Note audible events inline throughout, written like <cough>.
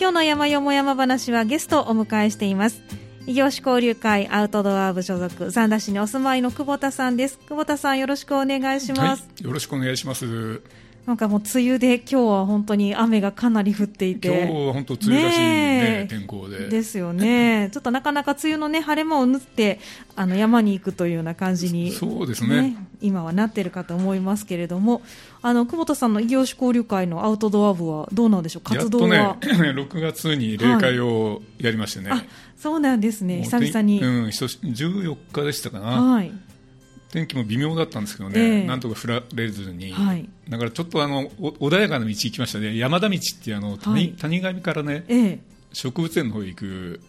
今日の山よも山話はゲストをお迎えしています。異業種交流会アウトドア部所属三田市にお住まいの久保田さんです。久保田さんよろしくお願いします、はい、よろしくお願いします。なんかもう梅雨で今日は本当に雨がかなり降っていて。今日は本当梅雨らしいね、ね天候で。ですよね。<laughs> ちょっとなかなか梅雨のね晴れ間を縫ってあの山に行くというような感じに、そうですね。今はなってるかと思いますけれども。あの久保田さんの異業種交流会のアウトドア部はどうなんでしょう？活動はやっとね6 <laughs> 月に例会をやりましてね、はい、そうなんですね。久々に、うん、14日でしたかな、はい天気も微妙だったんですけどね、えー、なんとか降られずに、はい、だからちょっとあの穏やかな道行きましたね、山田道っていうあの谷,、はい、谷上からね、えー、植物園の方へ行く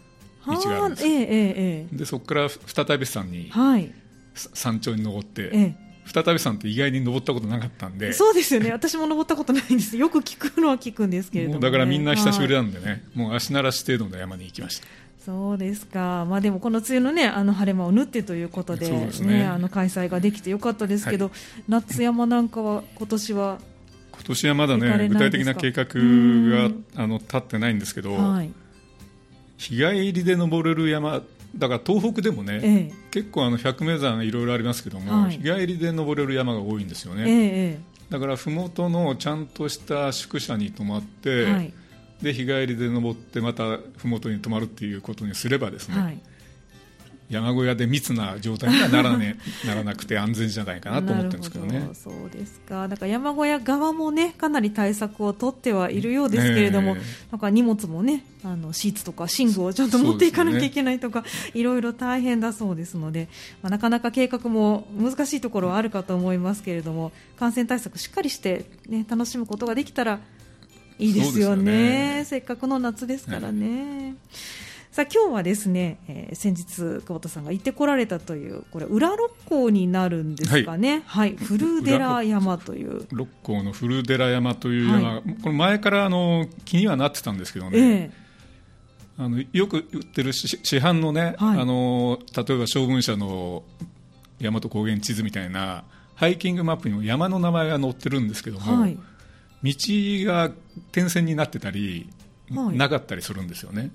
道があるんですよ、えー、でそこから再び山に、はい、山頂に登って、再び山って意外に登ったことなかったんで。そうですよね。<laughs> 私も登ったことないんです。よく聞くのは聞くんですけれども、ね、だからみんな久しぶりなんでね、もう足慣らし程度の山に行きました。そうですか、まあ、でもこの梅雨の,、ね、あの晴れ間を縫ってということでね、ねあの開催ができてよかったですけど、はい、夏山なんかは今年は今年はまだね具体的な計画があの立ってないんですけど、はい、日帰りで登れる山だから東北でもね、ええ、結構あの百名山いろいろありますけども、はい、日帰りで登れる山が多いんですよね、え、だから麓のちゃんとした宿舎に泊まって、はいで日帰りで登ってまた麓に泊まるっていうことにすればですね、はい、山小屋で密な状態にはなら,、ね、ならなくて安全じゃないかなと思ってるんですけどね。そうですか。だから山小屋側もねかなり対策を取ってはいるようですけれども、なんか荷物もねあのシーツとか寝具をちゃんと持っていかなきゃいけないとか、ね、いろいろ大変だそうですので、まあ、なかなか計画も難しいところはあるかと思いますけれども感染対策しっかりして、ね、楽しむことができたらいいですよね、ね、せっかくの夏ですからね。さあ今日はですね、えー、先日久保田さんが行ってこられたというこれ裏六甲になるんですかね、はい、はい、古寺山という。六甲の古寺山という山、はい、これ前からあの気にはなってたんですけどね、えー、あのよく売ってる市販のね、はい、あの例えば将軍社の大和高原地図みたいなハイキングマップにも山の名前が載ってるんですけども、はい道が点線になってたり、はい、なかったりするんですよね。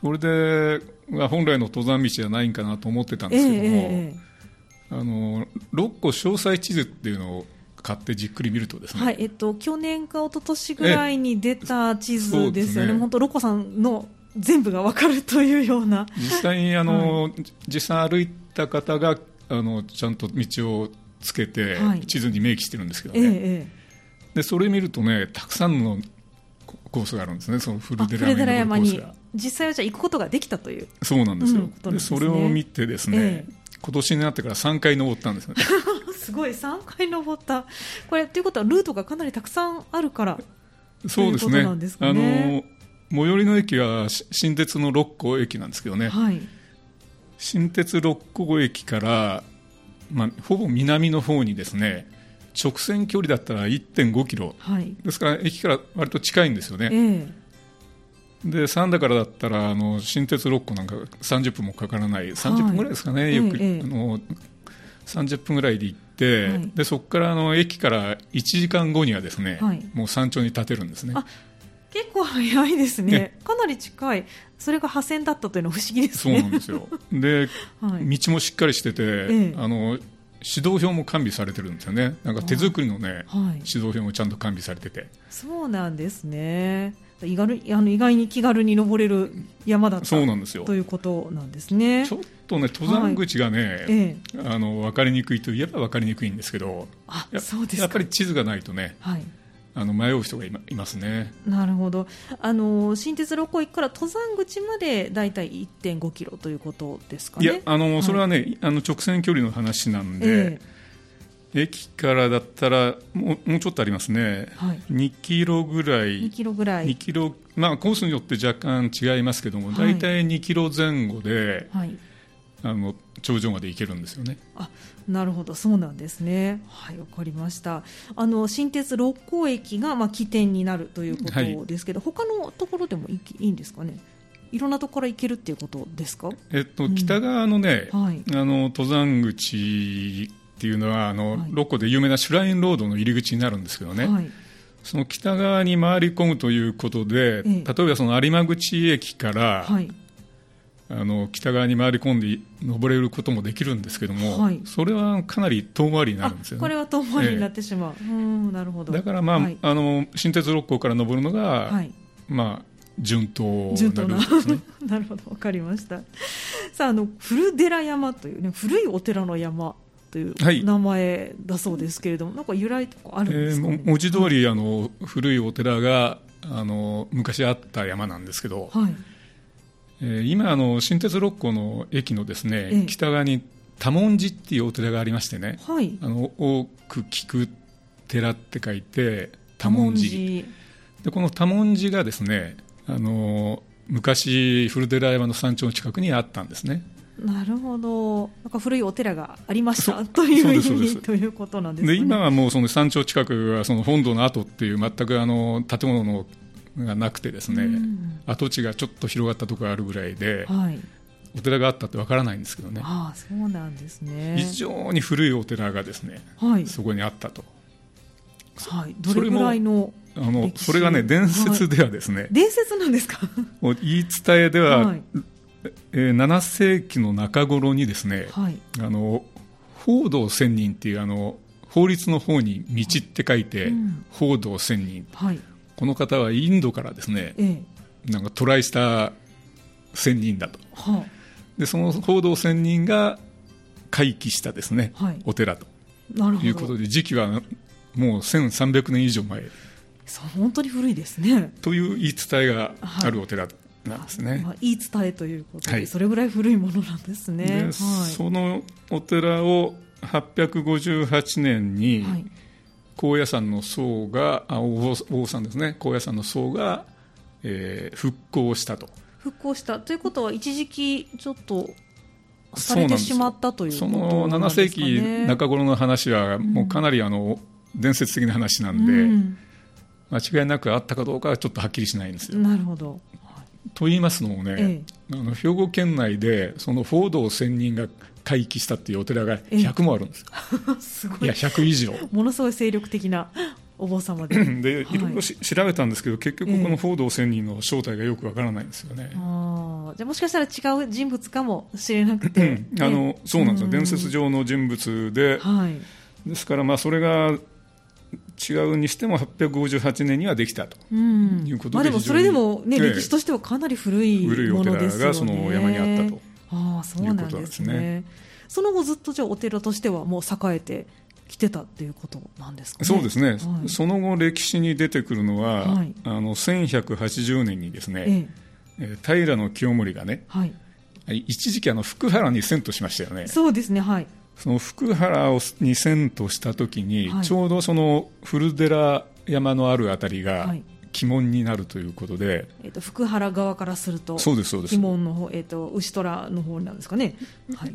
それで本来の登山道じゃないんかなと思ってたんですけども、えー、あの6個詳細地図っていうのを買ってじっくり見るとですね、はいえっと、去年か一昨年ぐらいに出た地図ですよね、ね。本当、ロコさんの全部が分かるというような。実際にあの、はい、実際歩いた方があのちゃんと道をつけて、地図に明記してるんですけどね。えーえーでそれ見るとねたくさんのコースがあるんですね。その古寺山に。実際はじゃ行くことができたという。そうなんですよ、うん、で、それを見てですね、ええ、今年になってから3回登ったんですね <laughs> すごい3回登った。これということはルートがかなりたくさんあるから。そうですね、ね、あの最寄りの駅は新鉄の六甲駅なんですけどね、はい、新鉄六甲駅から、まあ、ほぼ南の方にですね直線距離だったら1.5キロ、はい、ですから駅から割と近いんですよね。えー、で三田からだったらあの新鉄6個なんか30分もかからない。30分ぐらいですかね、はい、よく、えー、あの30分ぐらいで行って、はい、でそこからあの駅から1時間後にはですね、もう山頂に立てるんですね。結構早いですね、かなり近い、それが破線だったというのは不思議ですね。そうなんですよ。で、<laughs> 道もしっかりしてて、ええ、あの指導表も完備されてるんですよね、なんか手作りのね、はい、指導表もちゃんと完備されてて。そうなんですね。意外あの意外に気軽に登れる山だったそうなんですよ。ということなんですね。ちょっとね登山口がね、はい。ええ、あの分かりにくいといえば分かりにくいんですけどあそうですやっぱり地図がないとね、はい、あの迷う人がいますね。なるほど。あの新鉄六甲駅から登山口までだいたい1.5キロということですかね。いやあの、はい、それはねあの直線距離の話なんで、えー、駅からだったらもうもうちょっとありますね、はい、2キロぐらい。2キロぐらい。2キロ、まあ、コースによって若干違いますけども大体2キロ前後で、はいあの頂上まで行けるんですよね。あなるほどそうなんですね。はいわかりました。あの新鉄六甲駅がまあ起点になるということですけど、はい、他のところでもいいんですかね？いろんなところから行けるっていうことですか？えっと、北側のね、はい、あの登山口っていうのはあの、はい、六甲で有名なシュラインロードの入り口になるんですけどね。はいその北側に回り込むということで、ええ、例えばその有馬口駅から、はい、あの北側に回り込んで登れることもできるんですけども、はい、それはかなり遠回りになるんですよね。これは遠回りになってしまう。えうんなるほど。だからまあ、はい、あの新鉄六甲から登るのが、はい、まあ順当なね。<laughs> なるほどわかりました。さああの古寺山というね古いお寺の山という名前だそうですけれども、はい、なんか由来とかあるんですか、ね、えー、文字通りあの古いお寺があの昔あった山なんですけど、はいえー、今あの新鉄六甲の駅のですね、ええ、北側に多文字っていうお寺がありましてね、はい、あの多く聞く寺って書いて多文字。でこの多文字がですねあの昔古寺山の山頂の近くにあったんですね。なるほど、なんか古いお寺がありましたという意味ということなんです、ね、で今はもうその山頂近くはその本堂の跡っていう全くあの建物のがなくてですね、うん、跡地がちょっと広がったところがあるぐらいで、はい、お寺があったってわからないんですけどね。あそうなんですね。非常に古いお寺がですね、はい、そこにあったと。はい、どれぐらいのあのそれがね伝説ではですね、はい、伝説なんですか？言い伝えでは、はい、えー、7世紀の中頃にですね、はい、あの法道仙人っていうあの法律の方に道って書いて、うん、法道仙人、はい、この方はインドからですね、ええ、なんか渡来した仙人だと、はあ、でその法道仙人が回帰したですね、はい、お寺と。いうことで時期はもう1300年以上前。そう本当に古いですね。という言い伝えがあるお寺なんですね、まあ、言い伝えということで、はい、それぐらい古いものなんですね、はい、そのお寺を858年に、高野山の僧があお坊さんですね。高野山の僧が、えー、復興したと。復興した。ということは一時期ちょっとされてしまったというその7世紀中頃の話はもうかなりあの、伝説的な話なんで、うん、間違いなくあったかどうかはちょっとはっきりしないんですよ。なるほどと言いますのもね、ええ、あの兵庫県内でその報道仙人が回帰したっていうお寺が100もあるんですよ、<laughs> すごい。いや100以上。<laughs> ものすごい精力的なお坊様で。で、はい、いろい。ろ調べたんですけど結局この報道仙人の正体がよくわからないんですよね、えー、じゃあもしかしたら違う人物かもしれなくて、あのそうなんですよ、伝説上の人物で、はい、ですからまあそれが違うにしても858年にはできたということで、まあ、でもそれでも、ね、歴史としてはかなり古いものですよ、ね、がその山にあったと。ああそうなんですね。その後ずっとじゃあお寺としてはもう栄えてきてたっていうことなんですか、ね、そうですね、はい、その後歴史に出てくるのは、はい、あの1180年にですね、ええ、平清盛がね、はい、一時期あの福原に遷都しましたよね。そうですねはいその福原をに遷都した時に、はい、ちょうどその古寺山のあるあたりが、鬼門になるということで、えーと、福原側からするとそうですそうです。鬼門の方、えーと、牛虎の方なんですかね、はい、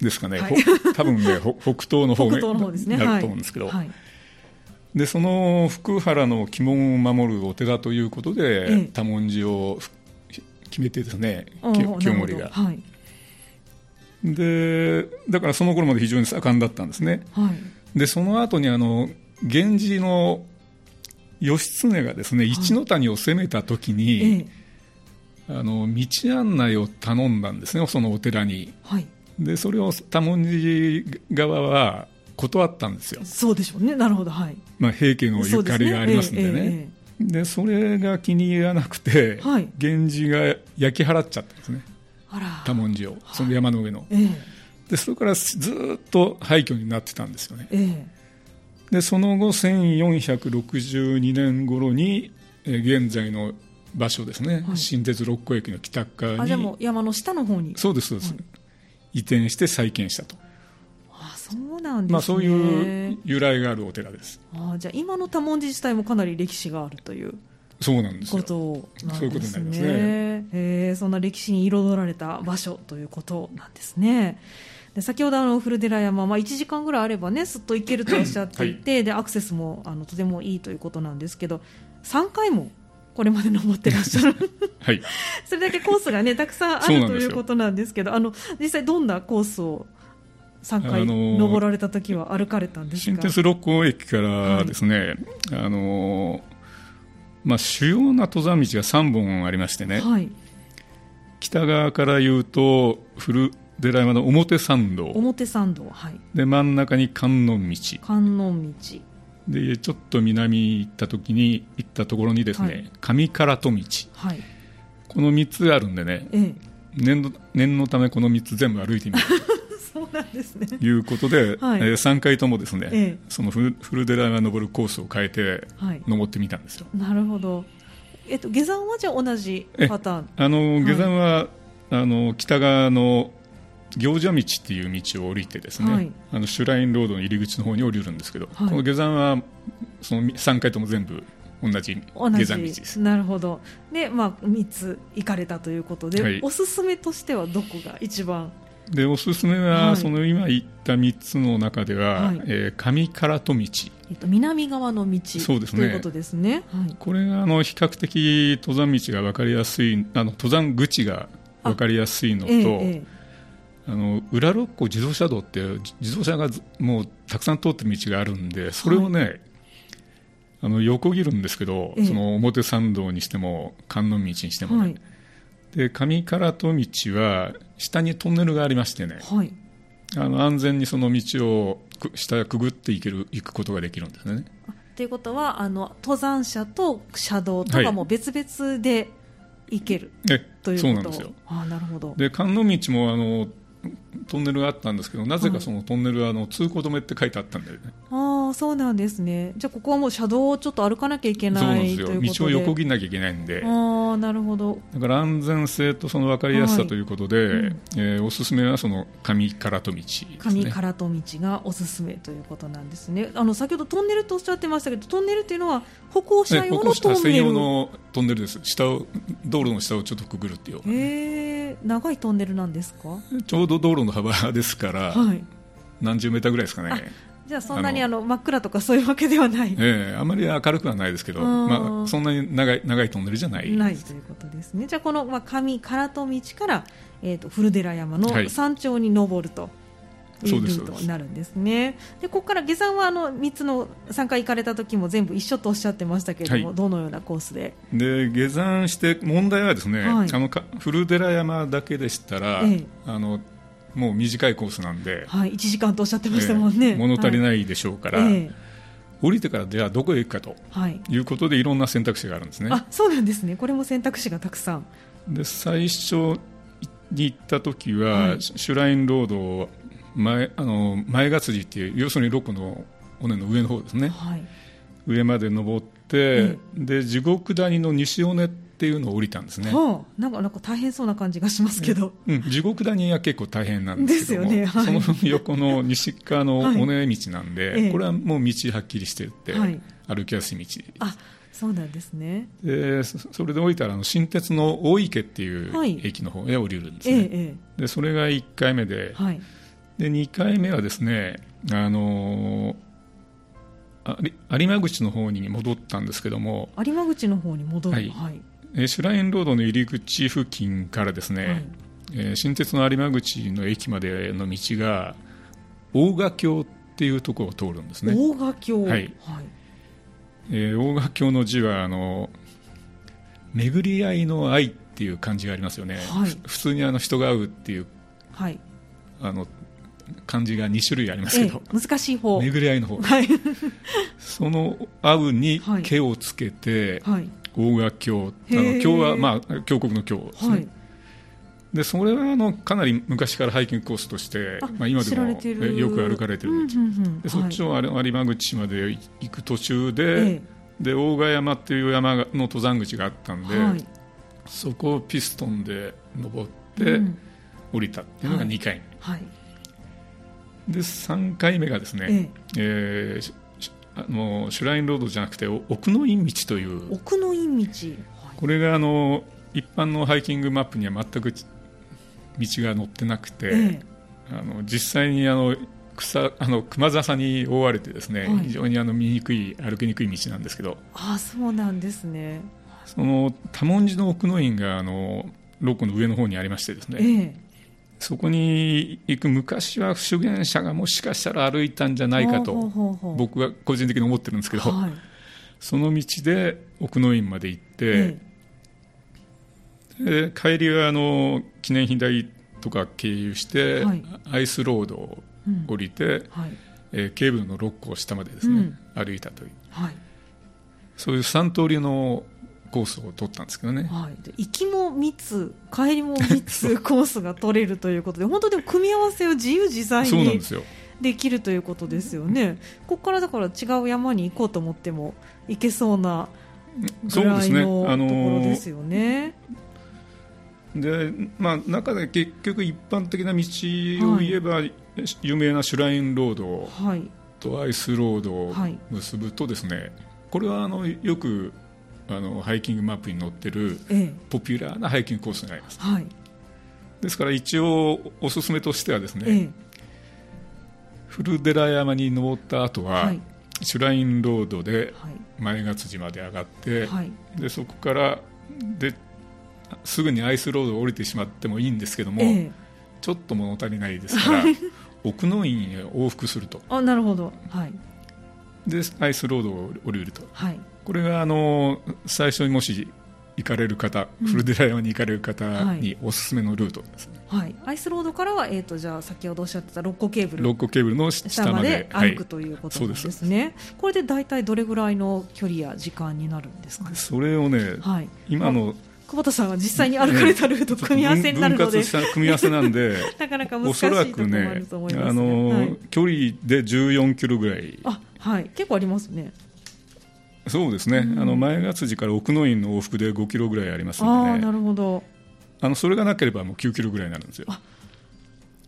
ですかね、はい、多分ね北東の方になると思うんですけど、はい、でその福原の鬼門を守るお寺ということで、ええ、多文字を決めてですね清盛が。はいでだからその頃まで非常に盛んだったんですね、はい、でその後にあの源氏の義経がですね一ノ谷を攻めた時に、はい、あの道案内を頼んだんですねそのお寺に、はい、でそれを多文字側は断ったんですよ。そうでしょうね。なるほど。はい、まあ、平家のゆかりがありますんでね、ね。えー、でそれが気に入らなくて、はい、源氏が焼き払っちゃったんですね多文字をその山の上の、えー、でそれからずっと廃墟になってたんですよね、えー、でその後1462年頃に、えー、現在の場所ですね、はい、新鉄六甲駅の北側に。あじゃも山の下の方に。そうですそうです、はい、移転して再建したと。あそうなんですね、まあ、そういう由来があるお寺です。あじゃあ今の多文字自体もかなり歴史があるというそうなんですよ。ことなんですね。そういうことになりますね。えー、そんな歴史に彩られた場所ということなんですね。で先ほどあの古寺山、まあ、1時間ぐらいあればねすっと行けるとおっしゃっていて、はい、でアクセスもあのとてもいいということなんですけど3回もこれまで登ってらっしゃる。はい、<laughs> それだけコースがねたくさんあるということなんですけどあの実際どんなコースを3回登られた時は歩かれたんですか？新鉄六甲駅からですね、はい、あのまあ、主要な登山道が3本ありましてね、はい、北側から言うと古寺山の表参道。表参道はい。で真ん中に観音道。観音道。でちょっと南行った時に行ったところにですね、はい、上唐戸道、はい、この3つあるんでね、ええ、念の念のためこの3つ全部歩いてみる <laughs> そうなんですね。いうことで、はい、えー、3回ともですね、ええ、その古寺山登るコースを変えて登ってみたんですよ、なるほど。えっと、下山はじゃ同じパターン？あの下山は、はい、あの北側の行者道っていう道を降りてですね、はい、あのシュラインロードの入り口の方に降りるんですけど、はい、この下山はその3回とも全部同じ下山道です。なるほど。で、まあ、3つ行かれたということで、はい、おすすめとしてはどこが一番でおすすめは、その今言った3つの中では、はい、えー、上唐戸道、えっと、南側の道そうです、ね、ということですね、はい、これがあの比較的登山道が分かりやすいあの登山口が分かりやすいのと、ええあの裏六甲自動車道って自動車がもうたくさん通ってる道があるんでそれをね、はい、あの横切るんですけど、その表参道にしても観音道にしてもね、はい、で上唐戸道は下にトンネルがありましてね、はい、あの安全にその道を下くぐっていける行くことができるんですね。ということはあの登山者と車道とかも別々で行ける、はい、ということ？そうなんですよ。あなるほど。で観音道もあのトンネルがあったんですけどなぜかそのトンネルはあの通行止めって書いてあったんだよね、ああそうなんですね。じゃあここはもう車道をちょっと歩かなきゃいけないそうなんですよ。道を横切らなきゃいけないんで。ああなるほど。だから安全性とその分かりやすさということで、はいうん、えー、おすすめはその上唐戸道、ね、上唐戸道がおすすめということなんですね。あの先ほどトンネルとおっしゃってましたけどトンネルっていうのは歩行者用のトンネル、専用のトンネルです。下を道路の下をちょっとくぐるっていうへえ長いトンネルなんですか？ちょうど道路の幅ですから、はい、何十メーターぐらいですかねじゃあそんなにあの真っ暗とかそういうわけではない、ええ、あまり明るくはないですけど、まあ、そんなに長い長いトンネルじゃない。ないということですね。じゃあこの、まあ、上唐戸道から、えーと、古寺山の山頂に登ると、いうルートになるんですね。でここから下山はあの3つの3回行かれた時も全部一緒とおっしゃってましたけれども、はい、どのようなコースで？で下山して問題はですね、はい、あの古寺山だけでしたら、ええ、あのもう短いコースなんで、はい、1時間とおっしゃってましたもんね、えー、物足りないでしょうから、はい、降りてからじゃあどこへ行くかとい。うことでいろんな選択肢があるんですね、あそうなんですね。これも選択肢がたくさん。で最初に行った時は、はい、シュラインロード前あの前が辻っていう要するにロコの尾根の上の方ですね、はい、上まで登って、で地獄谷の西尾根ってっていうのを降りたんですね、はあ、なんかなんか大変そうな感じがしますけど、うん、地獄谷は結構大変なんですけども、ね。はい、その横の西側の尾根道なんで、はい、これはもう道はっきりしてて、はい、歩きやすい道。あそうなんですね。でそれで降りたらあの新鉄の大池っていう駅の方へ降りるんですね、ええ、でそれが1回目で,、で2回目はですねあの有馬口の方に戻ったんですけども有馬口の方に戻る、はい、はいシュラインロードの入り口付近からですね、はい、えー、新鉄の有馬口の駅までの道が大賀橋っていうところを通るんですね。大賀橋はい、はい、えー、大賀橋の字はあの巡り合いの愛っていう感じがありますよね、はい、普通にあの人が会うっていう、はい、あの漢字が2種類ありますけど、ええ、難しい方。巡り合いの方、はい、その「会う」に「毛」をつけて、はい、大賀経あの経は、まあ、峡谷の経ですね、はい、でそれはあのかなり昔からハイキングコースとして、まあ、今でもよく歩かれてる道、うんうん、でそっちを有馬口まで行く途中で,、で大賀山っていう山の登山口があったんで、はい、そこをピストンで登って、降りたっていうのが2回目、はい、で3回目がですね、ええ。えーあのシュラインロードじゃなくて奥の院道という。奥の院道、これがあの一般のハイキングマップには全く道が載ってなくて、ええ、あの実際にあの草あの熊笹に覆われてですね、はい、非常にあの見にくい歩きにくい道なんですけど。あそうなんですね。その多文字の奥の院があのローコの上の方にありましてですね、えそこに行く昔は修験者がもしかしたら歩いたんじゃないかと僕は個人的に思ってるんですけど、はい、その道で奥の院まで行って、で帰りはあの記念碑台とか経由して、はい、アイスロードを降りて、うんはい、えー、ケーブルの六甲下までですね、うん、歩いたという、はい、そういう3通りのコースを取ったんですけどね、はい、行きも3つ帰りも3つコースが取れるということで本当でも組み合わせを自由自在にできるということですよね。ここからだから違う山に行こうと思っても行けそうなぐらいのところですよね。でまあ、中で結局一般的な道を言えば、はい、有名なシュラインロードとアイスロードを結ぶとですね、はい、これはあのよくあのハイキングマップに載ってるポピュラーなハイキングコースになります、はい、ですから一応おすすめとしてはですね、ええ、古寺山に登った後は、はい、シュラインロードで前勝寺まで上がって、はい、でそこからですぐにアイスロードを降りてしまってもいいんですけども、えちょっと物足りないですから奥の院へ往復すると。あなるほど、はい、でアイスロードを降りると、はい、これがあの最初にもし行かれる方、うん、古寺山に行かれる方におすすめのルートですね、はい、アイスロードからは、えーと、じゃあ先ほどおっしゃってた六甲ケーブル。六甲ケーブルの下まで。歩くということなんですね、はい、これで大体どれぐらいの距離や時間になるんですか、ね、それをね、はい、今の久保田さんは実際に歩かれたルート組み合わせになるので、組み合わせなんで <laughs> なかなか難しいところもあると思います、ね、あの、はい、距離で14キロぐらい。あはい。結構ありますね。そうですね、うん、あの前勝寺から奥の院の往復で5キロぐらいありますので、ね、なるほど。あのそれがなければもう9キロぐらいになるんですよ。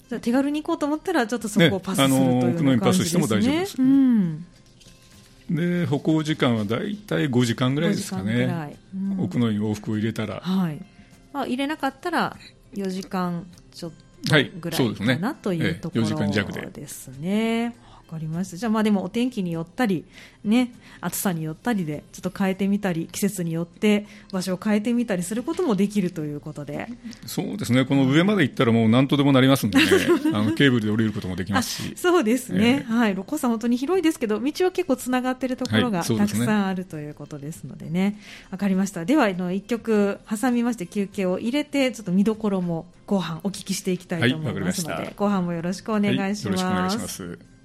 じゃ手軽に行こうと思ったらちょっとそこをパスする、ね、という奥の院パスしても大丈夫です、うん、で歩行時間は大体5時間ぐらいですかね、うん、奥の院往復を入れたら、はい。まあ、入れなかったら4時間ちょっとぐらいかな、はい、というところですね。かりましたじゃあまあでもお天気によったり、ね、暑さによったりでちょっと変えてみたり季節によって場所を変えてみたりすることもできるということで。そうですね。この上まで行ったらもう何とでもなりますんでね。<laughs> あのケーブルで降りることもできますし。そうですね、えー、はい、六甲山本当に広いですけど道は結構つながっているところがたくさんあるということですのでね。わ、はい、かりました。ではの1曲挟みまして休憩を入れてちょっと見どころも後半お聞きしていきたいと思いますので、はい、後半もよろしくお願いします。はい、よろしくお願いします